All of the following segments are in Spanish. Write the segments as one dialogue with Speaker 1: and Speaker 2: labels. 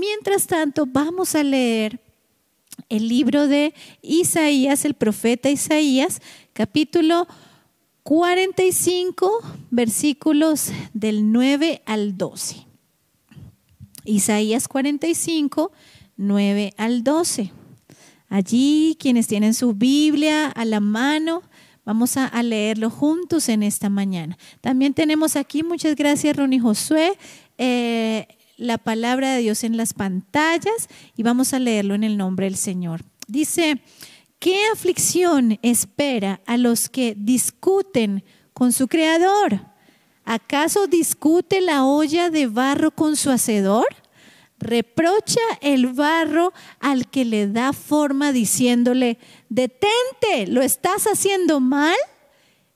Speaker 1: Mientras tanto, vamos a leer el libro de Isaías, el profeta Isaías, capítulo 45, versículos del 9 al 12. Isaías 45, 9 al 12. Allí, quienes tienen su Biblia a la mano, vamos a, leerlo juntos en esta mañana. También tenemos aquí, muchas gracias Ronnie Josué, eh, la palabra de Dios en las pantallas y vamos a leerlo en el nombre del Señor. Dice, ¿qué aflicción espera a los que discuten con su Creador? ¿Acaso discute la olla de barro con su hacedor? reprocha el barro al que le da forma diciéndole, detente, lo estás haciendo mal.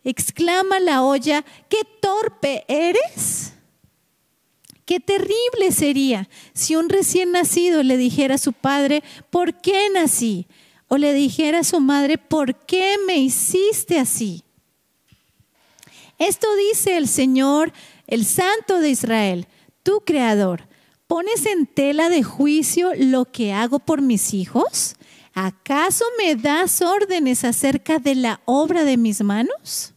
Speaker 1: Exclama la olla, qué torpe eres. Qué terrible sería si un recién nacido le dijera a su padre, ¿por qué nací? O le dijera a su madre, ¿por qué me hiciste así? Esto dice el Señor, el Santo de Israel, tu Creador ¿Pones en tela de juicio lo que hago por mis hijos? ¿Acaso me das órdenes acerca de la obra de mis manos?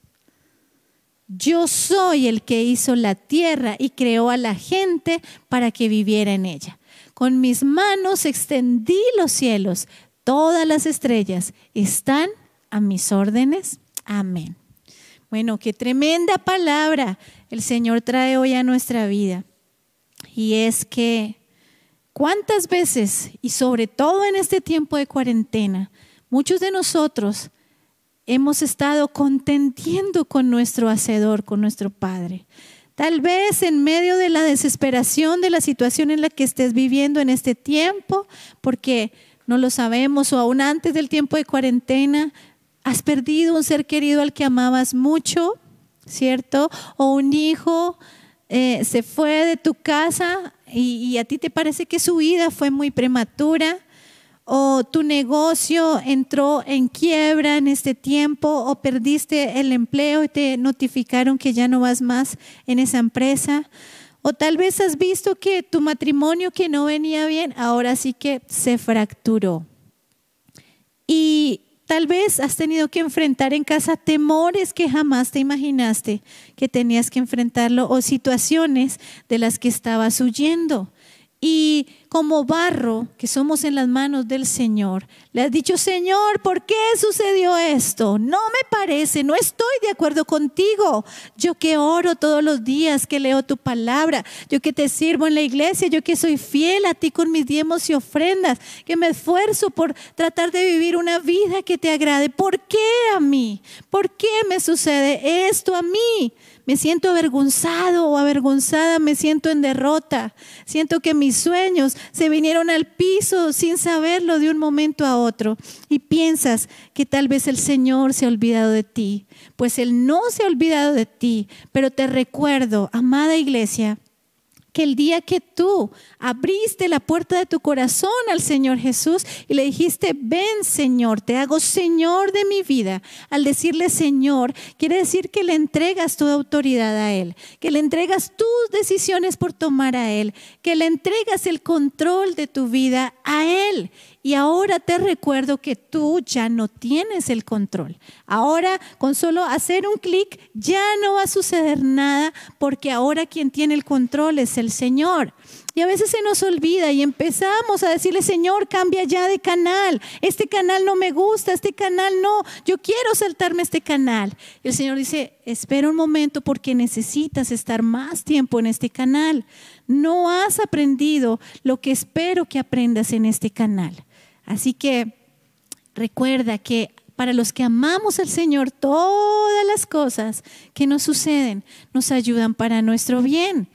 Speaker 1: Yo soy el que hizo la tierra y creó a la gente para que viviera en ella. Con mis manos extendí los cielos, todas las estrellas están a mis órdenes. Amén. Bueno, qué tremenda palabra el Señor trae hoy a nuestra vida y es que cuántas veces, y sobre todo en este tiempo de cuarentena, muchos de nosotros hemos estado contendiendo con nuestro Hacedor, con nuestro Padre. Tal vez en medio de la desesperación de la situación en la que estés viviendo en este tiempo, porque no lo sabemos, o aún antes del tiempo de cuarentena, has perdido un ser querido al que amabas mucho, ¿cierto? O un hijo eh, se fue de tu casa y, a ti te parece que su vida fue muy prematura, o tu negocio entró en quiebra en este tiempo, o perdiste el empleo y te notificaron que ya no vas más en esa empresa, o tal vez has visto que tu matrimonio que no venía bien, ahora sí que se fracturó. Y Tal vez has tenido que enfrentar en casa temores que jamás te imaginaste que tenías que enfrentarlo o situaciones de las que estabas huyendo. Y como barro que somos en las manos del Señor, le has dicho, Señor, ¿por qué sucedió esto? No me parece, no estoy de acuerdo contigo. Yo que oro todos los días, que leo tu palabra, yo que te sirvo en la iglesia, yo que soy fiel a ti con mis diezmos y ofrendas, que me esfuerzo por tratar de vivir una vida que te agrade. ¿Por qué a mí? ¿Por qué me sucede esto a mí? Me siento avergonzado o avergonzada, me siento en derrota. Siento que mis sueños se vinieron al piso sin saberlo de un momento a otro. Y piensas que tal vez el Señor se ha olvidado de ti. Pues Él no se ha olvidado de ti, pero te recuerdo, amada iglesia, el día que tú abriste la puerta de tu corazón al Señor Jesús y le dijiste, ven Señor, te hago Señor de mi vida, al decirle Señor, quiere decir que le entregas tu autoridad a Él, que le entregas tus decisiones por tomar a Él, que le entregas el control de tu vida a Él. Y ahora te recuerdo que tú ya no tienes el control. Ahora con solo hacer un clic ya no va a suceder nada porque ahora quien tiene el control es el Señor. Y a veces se nos olvida y empezamos a decirle, Señor, cambia ya de canal. Este canal no me gusta, este canal no. Yo quiero saltarme este canal. Y el Señor dice, espera un momento porque necesitas estar más tiempo en este canal. No has aprendido lo que espero que aprendas en este canal. Así que recuerda que para los que amamos al Señor, todas las cosas que nos suceden nos ayudan para nuestro bien.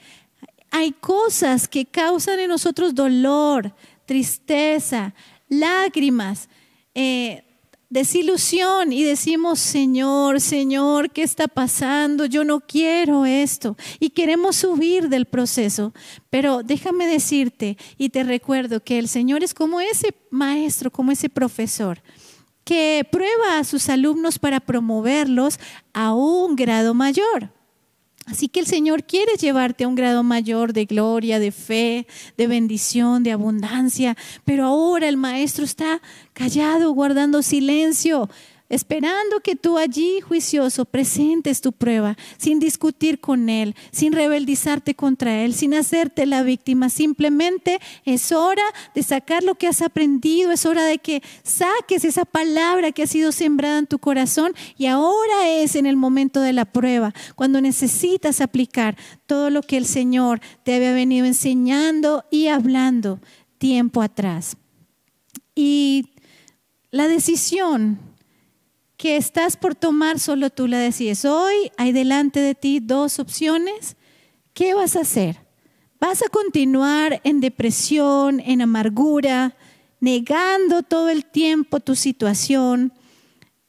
Speaker 1: Hay cosas que causan en nosotros dolor, tristeza, lágrimas, eh, desilusión y decimos, Señor, Señor, ¿qué está pasando? Yo no quiero esto. Y queremos subir del proceso. Pero déjame decirte y te recuerdo que el Señor es como ese maestro, como ese profesor que prueba a sus alumnos para promoverlos a un grado mayor. Así que el Señor quiere llevarte a un grado mayor de gloria, de fe, de bendición, de abundancia. Pero ahora el Maestro está callado, guardando silencio, esperando que tú allí, juicioso, presentes tu prueba, sin discutir con Él, sin rebeldizarte contra Él, sin hacerte la víctima. Simplemente es hora de sacar lo que has aprendido, es hora de que saques esa palabra que ha sido sembrada en tu corazón y ahora es en el momento de la prueba, cuando necesitas aplicar todo lo que el Señor te había venido enseñando y hablando tiempo atrás. Y la decisión que estás por tomar, solo tú la decides. Hoy hay delante de ti dos opciones. ¿Qué vas a hacer? ¿Vas a continuar en depresión, en amargura, negando todo el tiempo tu situación,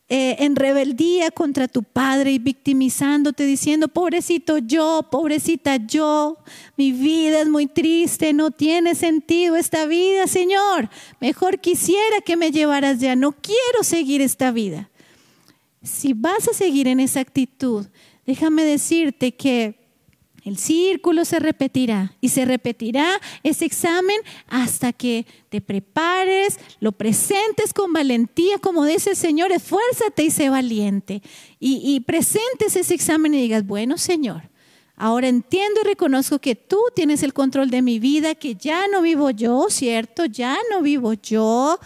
Speaker 1: eh, en rebeldía contra tu padre y victimizándote, diciendo, pobrecito yo, pobrecita yo, mi vida es muy triste, no tiene sentido esta vida, Señor. Mejor quisiera que me llevaras ya, no quiero seguir esta vida si vas a seguir en esa actitud, déjame decirte que el círculo se repetirá y se repetirá ese examen hasta que te prepares, lo presentes con valentía, como dice el Señor, esfuérzate y sé valiente. Y, y presentes ese examen y digas, bueno Señor, ahora entiendo y reconozco que tú tienes el control de mi vida, que ya no vivo yo, ¿cierto? Ya no vivo yo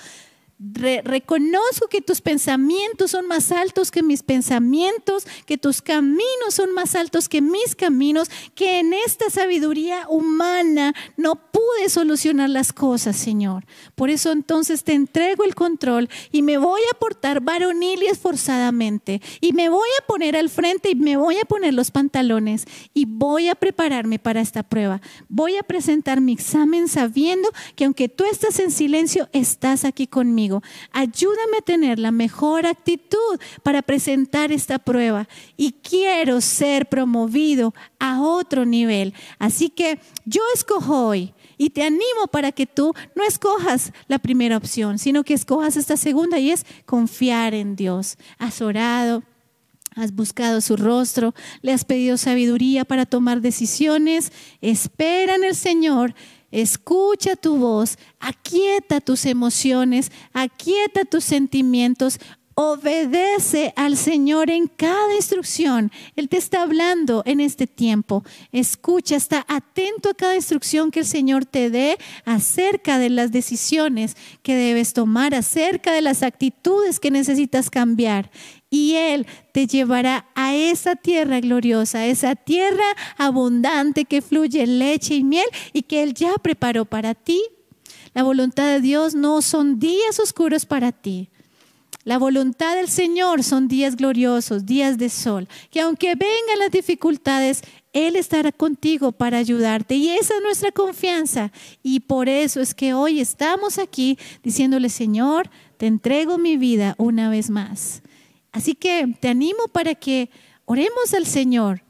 Speaker 1: reconozco que tus pensamientos son más altos que mis pensamientos, que tus caminos son más altos que mis caminos, que en esta sabiduría humana no pude solucionar las cosas, Señor. Por eso entonces te entrego el control y me voy a portar varonil y esforzadamente y me voy a poner al frente y me voy a poner los pantalones y voy a prepararme para esta prueba. Voy a presentar mi examen sabiendo que aunque tú estás en silencio, estás aquí conmigo Ayúdame a tener la mejor actitud para presentar esta prueba y quiero ser promovido a otro nivel. Así que yo escojo hoy y te animo para que tú no escojas la primera opción, sino que escojas esta segunda y es confiar en Dios. Has orado, has buscado su rostro, le has pedido sabiduría para tomar decisiones. Espera en el Señor Escucha tu voz, aquieta tus emociones, aquieta tus sentimientos, obedece al Señor en cada instrucción. Él te está hablando en este tiempo. Escucha, está atento a cada instrucción que el Señor te dé acerca de las decisiones que debes tomar, acerca de las actitudes que necesitas cambiar y Él te llevará a esa tierra gloriosa, esa tierra abundante que fluye leche y miel y que Él ya preparó para ti. La voluntad de Dios no son días oscuros para ti. La voluntad del Señor son días gloriosos, días de sol, que aunque vengan las dificultades, Él estará contigo para ayudarte. Y esa es nuestra confianza. Y por eso es que hoy estamos aquí diciéndole, Señor, te entrego mi vida una vez más. Así que te animo para que oremos al Señor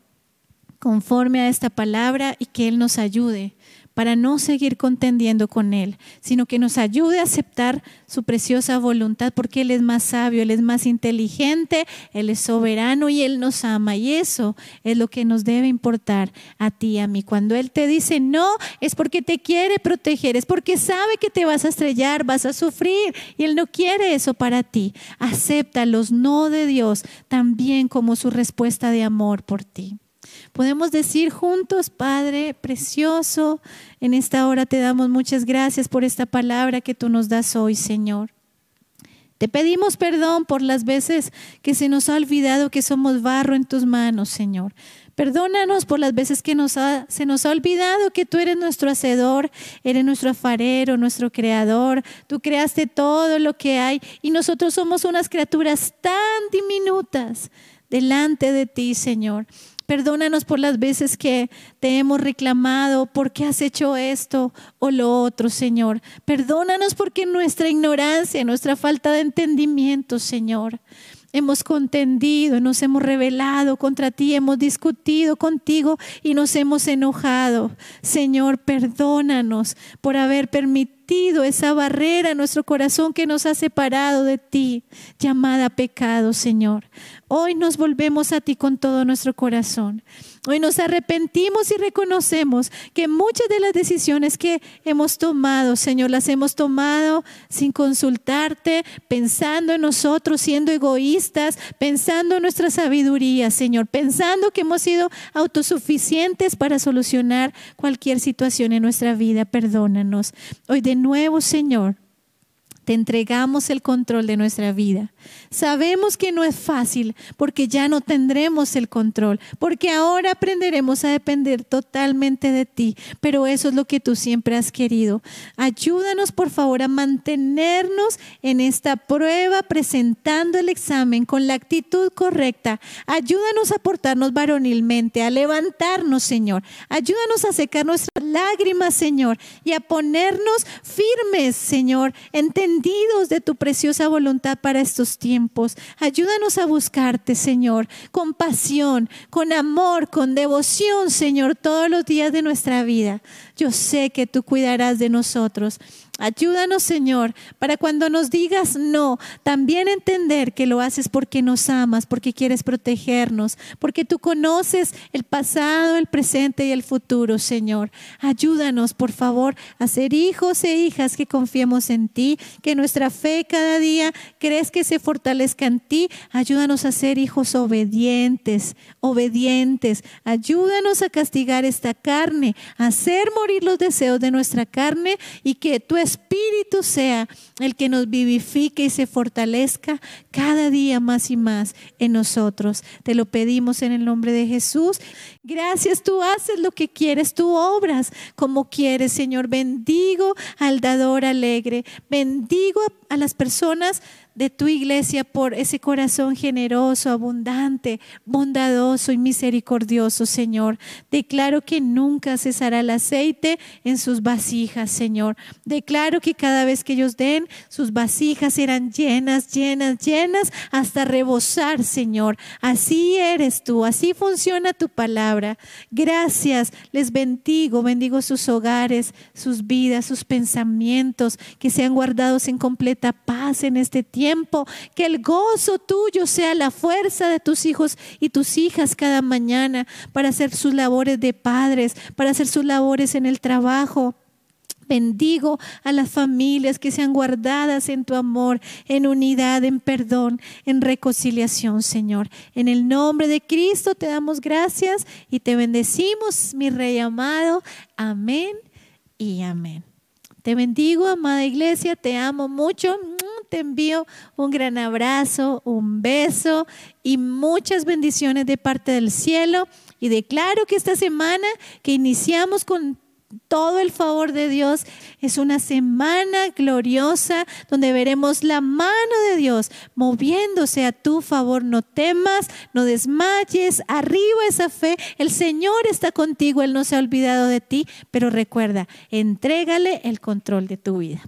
Speaker 1: conforme a esta palabra y que Él nos ayude para no seguir contendiendo con Él, sino que nos ayude a aceptar su preciosa voluntad, porque Él es más sabio, Él es más inteligente, Él es soberano y Él nos ama. Y eso es lo que nos debe importar a ti y a mí. Cuando Él te dice no, es porque te quiere proteger, es porque sabe que te vas a estrellar, vas a sufrir, y Él no quiere eso para ti. Acepta los no de Dios también como su respuesta de amor por ti. Podemos decir juntos, Padre precioso, en esta hora te damos muchas gracias por esta palabra que tú nos das hoy, Señor. Te pedimos perdón por las veces que se nos ha olvidado que somos barro en tus manos, Señor. Perdónanos por las veces que se nos ha olvidado que tú eres nuestro hacedor, eres nuestro afarero, nuestro creador. Tú creaste todo lo que hay y nosotros somos unas criaturas tan diminutas delante de ti, Señor. Perdónanos por las veces que te hemos reclamado, por qué has hecho esto o lo otro, Señor. Perdónanos porque nuestra ignorancia, nuestra falta de entendimiento, Señor. Hemos contendido, nos hemos rebelado contra ti, hemos discutido contigo y nos hemos enojado. Señor, perdónanos por haber permitido esa barrera nuestro corazón que nos ha separado de ti, llamada pecado, Señor. Hoy nos volvemos a ti con todo nuestro corazón. Hoy nos arrepentimos y reconocemos que muchas de las decisiones que hemos tomado, Señor, las hemos tomado sin consultarte, pensando en nosotros, siendo egoístas, pensando en nuestra sabiduría, Señor, pensando que hemos sido autosuficientes para solucionar cualquier situación en nuestra vida. Perdónanos. Hoy de nuevo, Señor, te entregamos el control de nuestra vida. Sabemos que no es fácil porque ya no tendremos el control, porque ahora aprenderemos a depender totalmente de ti, pero eso es lo que tú siempre has querido. Ayúdanos por favor a mantenernos en esta prueba presentando el examen con la actitud correcta. Ayúdanos a portarnos varonilmente, a levantarnos, Señor. Ayúdanos a secar nuestras lágrimas, Señor, y a ponernos firmes, Señor, entendiendo de tu preciosa voluntad para estos tiempos. Ayúdanos a buscarte, Señor, con pasión, con amor, con devoción, Señor, todos los días de nuestra vida. Yo sé que tú cuidarás de nosotros. Ayúdanos, Señor, para cuando nos digas no, también entender que lo haces porque nos amas, porque quieres protegernos, porque tú conoces el pasado, el presente y el futuro, Señor. Ayúdanos, por favor, a ser hijos e hijas que confiemos en ti, que nuestra fe cada día crees que se fortalezca en ti. Ayúdanos a ser hijos obedientes, obedientes. Ayúdanos a castigar esta carne, a hacer morir los deseos de nuestra carne y que tú Espíritu sea el que nos vivifique y se fortalezca cada día más y más en nosotros. Te lo pedimos en el nombre de Jesús. Gracias, tú haces lo que quieres, tú obras como quieres, Señor. Bendigo al dador alegre, bendigo a las personas de tu iglesia por ese corazón generoso, abundante, bondadoso y misericordioso, Señor. Declaro que nunca cesará el aceite en sus vasijas, Señor. Declaro que cada vez que ellos den, sus vasijas serán llenas, llenas, llenas, hasta rebosar, Señor. Así eres tú, así funciona tu palabra. Gracias, les bendigo, bendigo sus hogares, sus vidas, sus pensamientos, que sean guardados en paz en este tiempo que el gozo tuyo sea la fuerza de tus hijos y tus hijas cada mañana para hacer sus labores de padres, para hacer sus labores en el trabajo. Bendigo a las familias que sean guardadas en tu amor, en unidad, en perdón, en reconciliación, Señor. En el nombre de Cristo te damos gracias y te bendecimos, mi Rey amado. Amén y amén. Te bendigo, amada iglesia, te amo mucho te envío un gran abrazo, un beso y muchas bendiciones de parte del cielo. Y declaro que esta semana que iniciamos con todo el favor de Dios es una semana gloriosa donde veremos la mano de Dios moviéndose a tu favor. No temas, no desmayes, arriba esa fe. El Señor está contigo, Él no se ha olvidado de ti, pero recuerda, entrégale el control de tu vida.